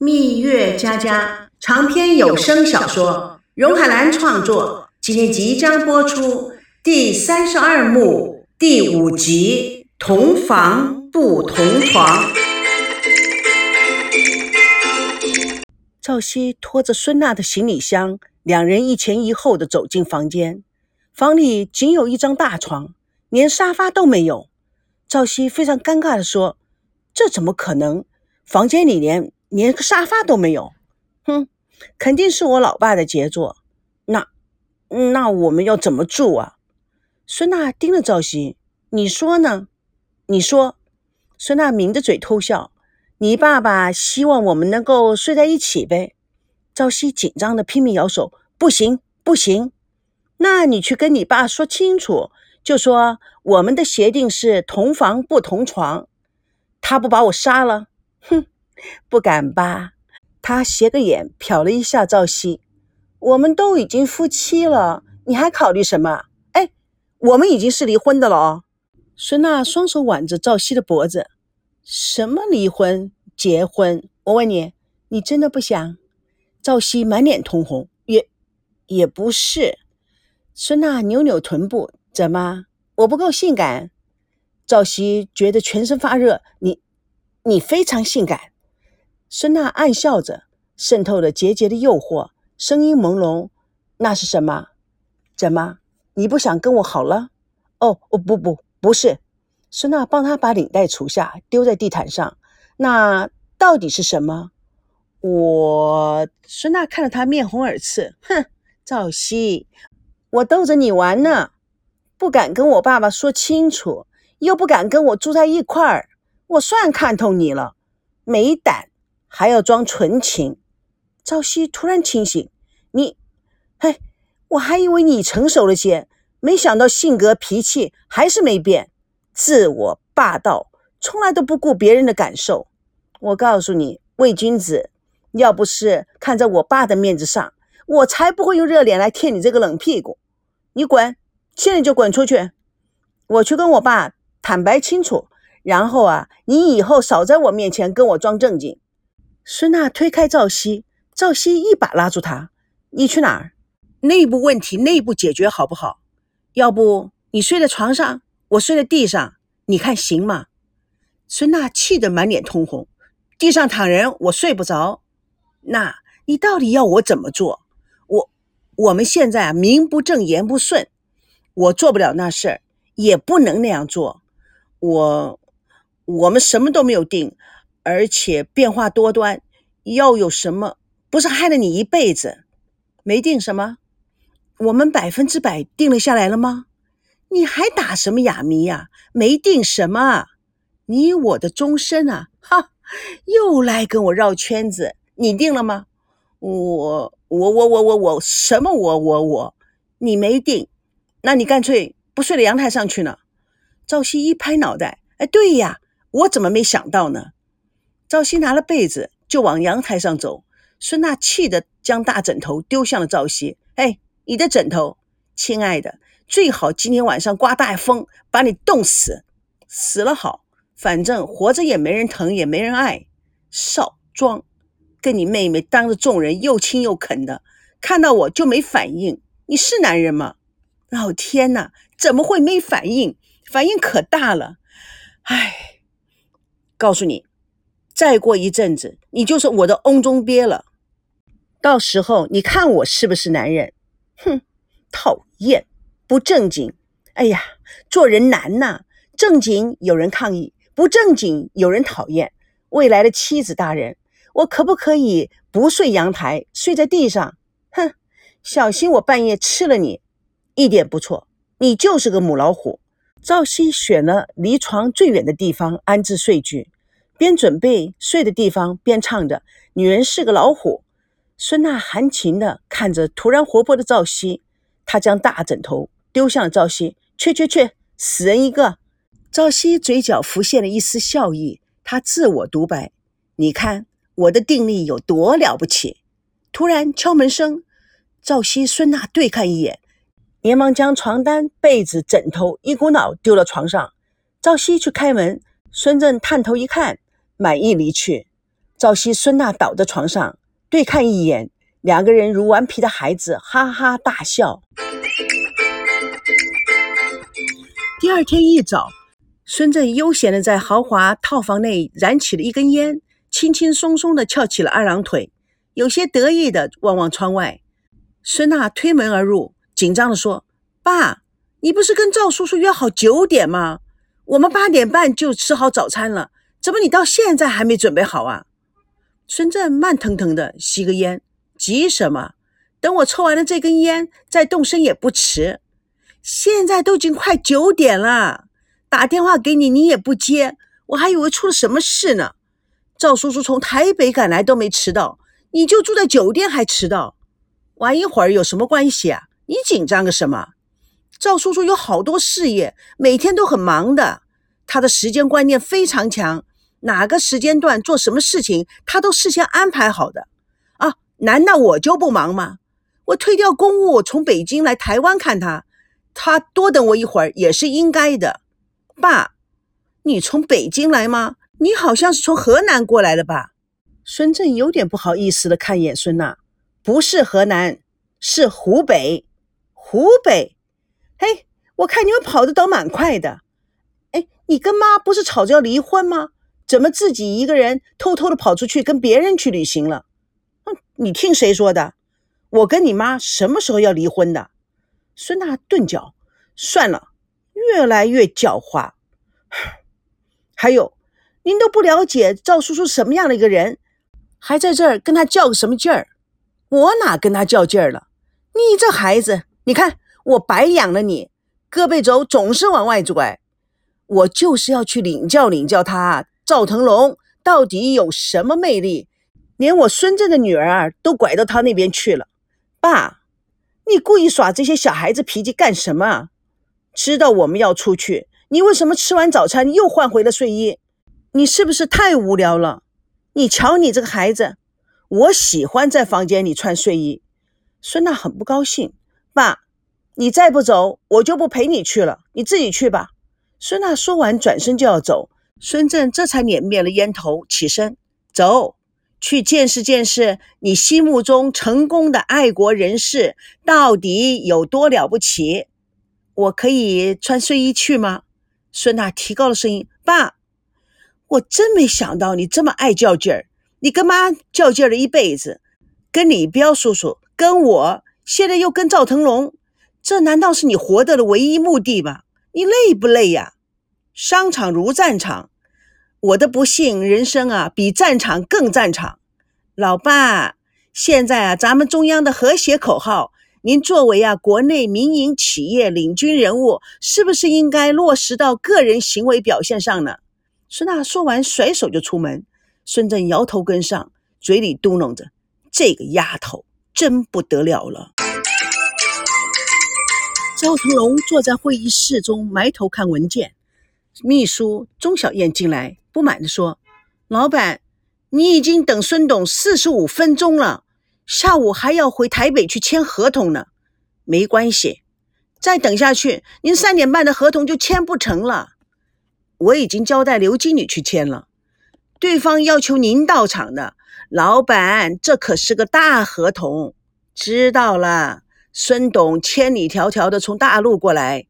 蜜月佳佳长篇有声小说，荣海兰创作，今天即将播出第三十二幕第五集《同房不同床》。赵熙拖着孙娜的行李箱，两人一前一后的走进房间。房里仅有一张大床，连沙发都没有。赵熙非常尴尬地说：“这怎么可能？房间里连连个沙发都没有。”哼，肯定是我老爸的杰作。那那我们要怎么住啊？孙娜盯着赵熙：“你说呢？你说。”孙娜抿着嘴偷笑。你爸爸希望我们能够睡在一起呗？赵熙紧张的拼命摇手，不行不行。那你去跟你爸说清楚，就说我们的协定是同房不同床。他不把我杀了？哼，不敢吧？他斜个眼瞟了一下赵熙，我们都已经夫妻了，你还考虑什么？哎，我们已经是离婚的了哦。孙娜双手挽着赵熙的脖子。什么离婚结婚？我问你，你真的不想？赵熙满脸通红，也也不是。孙娜扭扭臀部，怎么？我不够性感？赵熙觉得全身发热。你，你非常性感。孙娜暗笑着，渗透着节节的诱惑，声音朦胧。那是什么？怎么？你不想跟我好了？哦哦不不不是。孙娜帮他把领带除下，丢在地毯上。那到底是什么？我孙娜看着他面红耳赤，哼，赵熙，我逗着你玩呢，不敢跟我爸爸说清楚，又不敢跟我住在一块儿，我算看透你了，没胆，还要装纯情。赵熙突然清醒，你，嘿，我还以为你成熟了些，没想到性格脾气还是没变。自我霸道，从来都不顾别人的感受。我告诉你，魏君子，要不是看在我爸的面子上，我才不会用热脸来贴你这个冷屁股。你滚，现在就滚出去！我去跟我爸坦白清楚，然后啊，你以后少在我面前跟我装正经。孙娜推开赵熙，赵熙一把拉住他：“你去哪儿？内部问题内部解决好不好？要不你睡在床上？”我睡在地上，你看行吗？孙娜气得满脸通红。地上躺人，我睡不着。那你到底要我怎么做？我我们现在啊，名不正言不顺，我做不了那事儿，也不能那样做。我我们什么都没有定，而且变化多端，要有什么，不是害了你一辈子？没定什么？我们百分之百定了下来了吗？你还打什么哑谜呀？没定什么，你我的终身啊！哈，又来跟我绕圈子。你定了吗？我我我我我我什么我我我？你没定，那你干脆不睡到阳台上去呢？赵熙一拍脑袋，哎，对呀，我怎么没想到呢？赵熙拿了被子就往阳台上走，孙娜气得将大枕头丢向了赵熙。哎，你的枕头，亲爱的。最好今天晚上刮大风，把你冻死，死了好，反正活着也没人疼，也没人爱。少装，跟你妹妹当着众人又亲又啃的，看到我就没反应。你是男人吗？老天呐，怎么会没反应？反应可大了。唉，告诉你，再过一阵子，你就是我的瓮中鳖了。到时候你看我是不是男人？哼，讨厌。不正经，哎呀，做人难呐！正经有人抗议，不正经有人讨厌。未来的妻子大人，我可不可以不睡阳台，睡在地上？哼，小心我半夜吃了你！一点不错，你就是个母老虎。赵熙选了离床最远的地方安置睡具，边准备睡的地方边唱着：“女人是个老虎。”孙娜含情地看着突然活泼的赵熙，她将大枕头。丢向了赵熙，去去去，死人一个！赵熙嘴角浮现了一丝笑意，他自我独白：“你看我的定力有多了不起。”突然敲门声，赵熙、孙娜对看一眼，连忙将床单、被子、枕头一股脑丢到床上。赵熙去开门，孙正探头一看，满意离去。赵熙、孙娜倒在床上，对看一眼，两个人如顽皮的孩子，哈哈大笑。第二天一早，孙振悠闲的在豪华套房内燃起了一根烟，轻轻松松的翘起了二郎腿，有些得意的望望窗外。孙娜推门而入，紧张的说：“爸，你不是跟赵叔叔约好九点吗？我们八点半就吃好早餐了，怎么你到现在还没准备好啊？”孙振慢腾腾的吸个烟，急什么？等我抽完了这根烟，再动身也不迟。现在都已经快九点了，打电话给你你也不接，我还以为出了什么事呢。赵叔叔从台北赶来都没迟到，你就住在酒店还迟到，玩一会儿有什么关系啊？你紧张个什么？赵叔叔有好多事业，每天都很忙的，他的时间观念非常强。哪个时间段做什么事情，他都事先安排好的啊？难道我就不忙吗？我推掉公务，从北京来台湾看他，他多等我一会儿也是应该的。爸，你从北京来吗？你好像是从河南过来的吧？孙振有点不好意思的看一眼孙娜，不是河南，是湖北。湖北，嘿，我看你们跑的倒蛮快的。哎，你跟妈不是吵着要离婚吗？怎么自己一个人偷偷的跑出去跟别人去旅行了？哼，你听谁说的？我跟你妈什么时候要离婚的？孙娜顿脚，算了，越来越狡猾。还有，您都不了解赵叔叔什么样的一个人，还在这儿跟他较个什么劲儿？我哪跟他较劲儿了？你这孩子，你看我白养了你，胳膊肘总是往外拽，我就是要去领教领教他。赵腾龙到底有什么魅力？连我孙振的女儿都拐到他那边去了。爸，你故意耍这些小孩子脾气干什么？知道我们要出去，你为什么吃完早餐又换回了睡衣？你是不是太无聊了？你瞧你这个孩子，我喜欢在房间里穿睡衣。孙娜很不高兴。爸，你再不走，我就不陪你去了。你自己去吧。孙娜说完，转身就要走。孙振这才捻灭了烟头，起身走去见识见识你心目中成功的爱国人士到底有多了不起。我可以穿睡衣去吗？孙娜提高了声音：“爸，我真没想到你这么爱较劲儿。你跟妈较劲儿了一辈子，跟李彪叔叔，跟我，现在又跟赵腾龙，这难道是你活着的唯一目的吗？你累不累呀？”商场如战场，我的不幸人生啊，比战场更战场。老爸，现在啊，咱们中央的和谐口号，您作为啊国内民营企业领军人物，是不是应该落实到个人行为表现上呢？孙娜说完，甩手就出门。孙振摇头跟上，嘴里嘟囔着：“这个丫头真不得了了。”赵腾龙坐在会议室中，埋头看文件。秘书钟小燕进来，不满地说：“老板，你已经等孙董四十五分钟了，下午还要回台北去签合同呢。没关系，再等下去，您三点半的合同就签不成了。我已经交代刘经理去签了，对方要求您到场的。老板，这可是个大合同。知道了，孙董千里迢迢的从大陆过来。”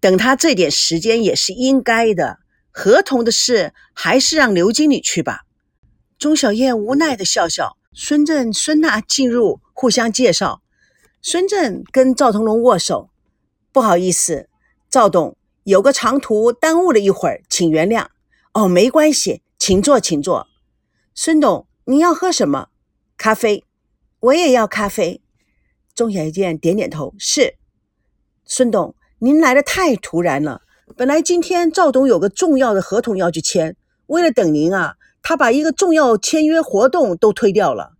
等他这点时间也是应该的。合同的事还是让刘经理去吧。钟小燕无奈的笑笑。孙振、孙娜进入，互相介绍。孙振跟赵腾龙握手，不好意思，赵董有个长途耽误了一会儿，请原谅。哦，没关系，请坐，请坐。孙董，您要喝什么？咖啡。我也要咖啡。钟小燕点点头，是。孙董。您来的太突然了。本来今天赵董有个重要的合同要去签，为了等您啊，他把一个重要签约活动都推掉了。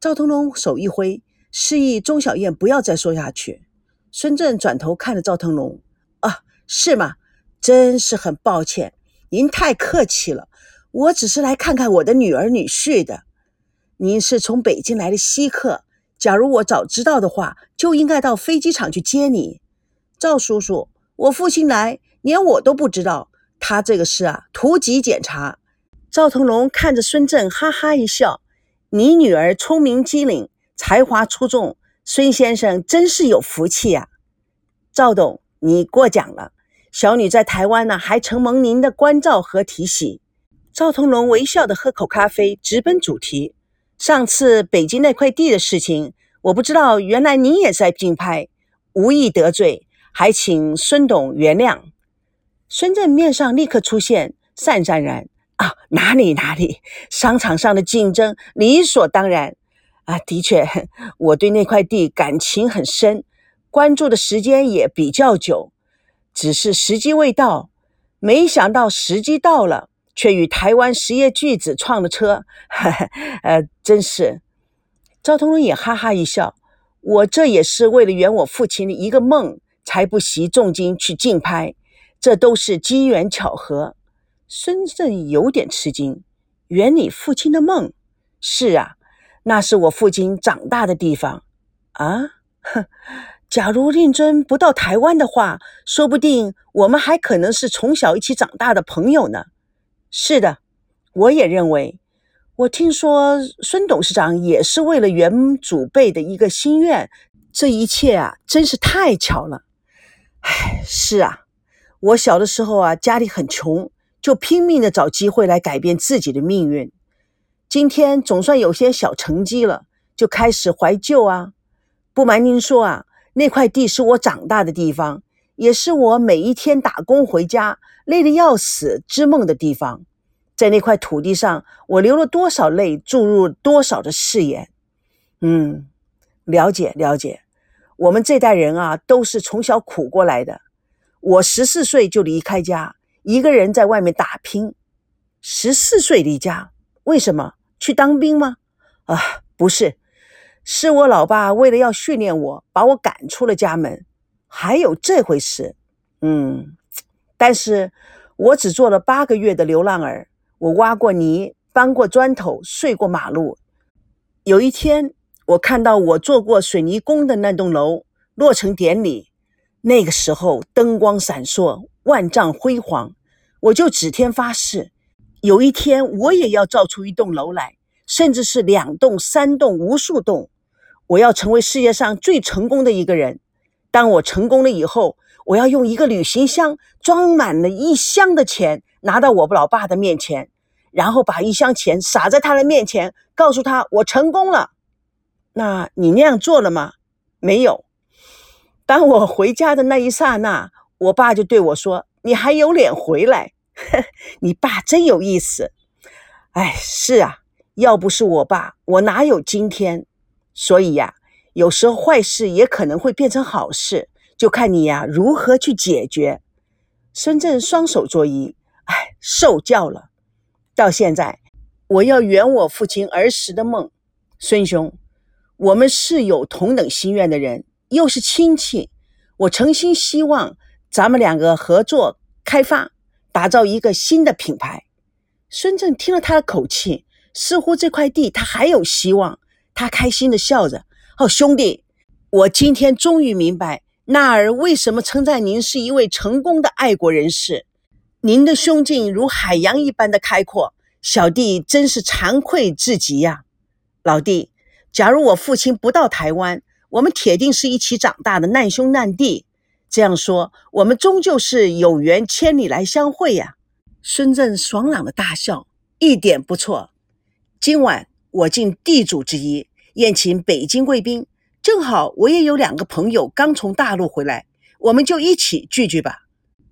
赵腾龙手一挥，示意钟小燕不要再说下去。孙振转头看着赵腾龙：“啊，是吗？真是很抱歉，您太客气了。我只是来看看我的女儿女婿的。您是从北京来的稀客，假如我早知道的话，就应该到飞机场去接你。”赵叔叔，我父亲来，连我都不知道。他这个是啊，突击检查，赵腾龙看着孙振，哈哈一笑：“你女儿聪明机灵，才华出众，孙先生真是有福气呀。”赵董，你过奖了。小女在台湾呢，还承蒙您的关照和提携。赵腾龙微笑的喝口咖啡，直奔主题。上次北京那块地的事情，我不知道，原来您也在竞拍，无意得罪，还请孙董原谅。孙振面上立刻出现讪讪然。啊，哪里哪里，商场上的竞争理所当然。啊，的确，我对那块地感情很深，关注的时间也比较久，只是时机未到。没想到时机到了，却与台湾实业巨子撞了车。呃，真是。赵通龙也哈哈一笑，我这也是为了圆我父亲的一个梦，才不惜重金去竞拍，这都是机缘巧合。孙振有点吃惊，圆你父亲的梦？是啊，那是我父亲长大的地方啊。哼，假如令尊不到台湾的话，说不定我们还可能是从小一起长大的朋友呢。是的，我也认为。我听说孙董事长也是为了圆祖辈的一个心愿，这一切啊，真是太巧了。唉，是啊，我小的时候啊，家里很穷。就拼命的找机会来改变自己的命运。今天总算有些小成绩了，就开始怀旧啊！不瞒您说啊，那块地是我长大的地方，也是我每一天打工回家累得要死织梦的地方。在那块土地上，我流了多少泪，注入多少的誓言。嗯，了解了解。我们这代人啊，都是从小苦过来的。我十四岁就离开家。一个人在外面打拼，十四岁离家，为什么去当兵吗？啊，不是，是我老爸为了要训练我，把我赶出了家门。还有这回事，嗯，但是我只做了八个月的流浪儿，我挖过泥，搬过砖头，睡过马路。有一天，我看到我做过水泥工的那栋楼落成典礼，那个时候灯光闪烁，万丈辉煌。我就指天发誓，有一天我也要造出一栋楼来，甚至是两栋、三栋、无数栋。我要成为世界上最成功的一个人。当我成功了以后，我要用一个旅行箱装满了一箱的钱，拿到我老爸的面前，然后把一箱钱撒在他的面前，告诉他我成功了。那你那样做了吗？没有。当我回家的那一刹那，我爸就对我说。你还有脸回来？你爸真有意思。哎，是啊，要不是我爸，我哪有今天？所以呀，有时候坏事也可能会变成好事，就看你呀如何去解决。孙正双手作揖，哎，受教了。到现在，我要圆我父亲儿时的梦。孙兄，我们是有同等心愿的人，又是亲戚，我诚心希望。咱们两个合作开发，打造一个新的品牌。孙正听了他的口气，似乎这块地他还有希望。他开心的笑着：“哦，兄弟，我今天终于明白纳儿为什么称赞您是一位成功的爱国人士。您的胸襟如海洋一般的开阔，小弟真是惭愧至极呀。老弟，假如我父亲不到台湾，我们铁定是一起长大的难兄难弟。”这样说，我们终究是有缘千里来相会呀！孙振爽朗的大笑，一点不错。今晚我尽地主之谊，宴请北京贵宾，正好我也有两个朋友刚从大陆回来，我们就一起聚聚吧。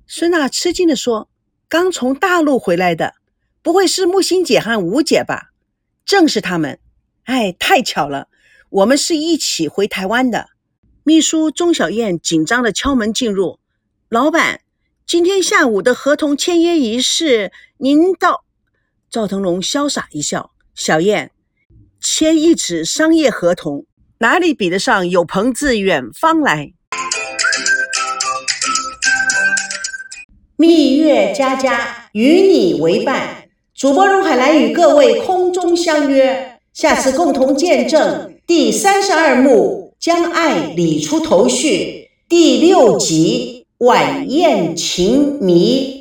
孙娜吃惊地说：“刚从大陆回来的，不会是木心姐和吴姐吧？”正是他们。哎，太巧了，我们是一起回台湾的。秘书钟小燕紧张的敲门进入。老板，今天下午的合同签约仪式，您到？赵腾龙潇洒一笑：“小燕，签一纸商业合同，哪里比得上有朋自远方来？”蜜月佳佳与你为伴，主播荣海兰与各位空中相约，下次共同见证第三十二幕。将爱理出头绪，第六集晚宴情迷。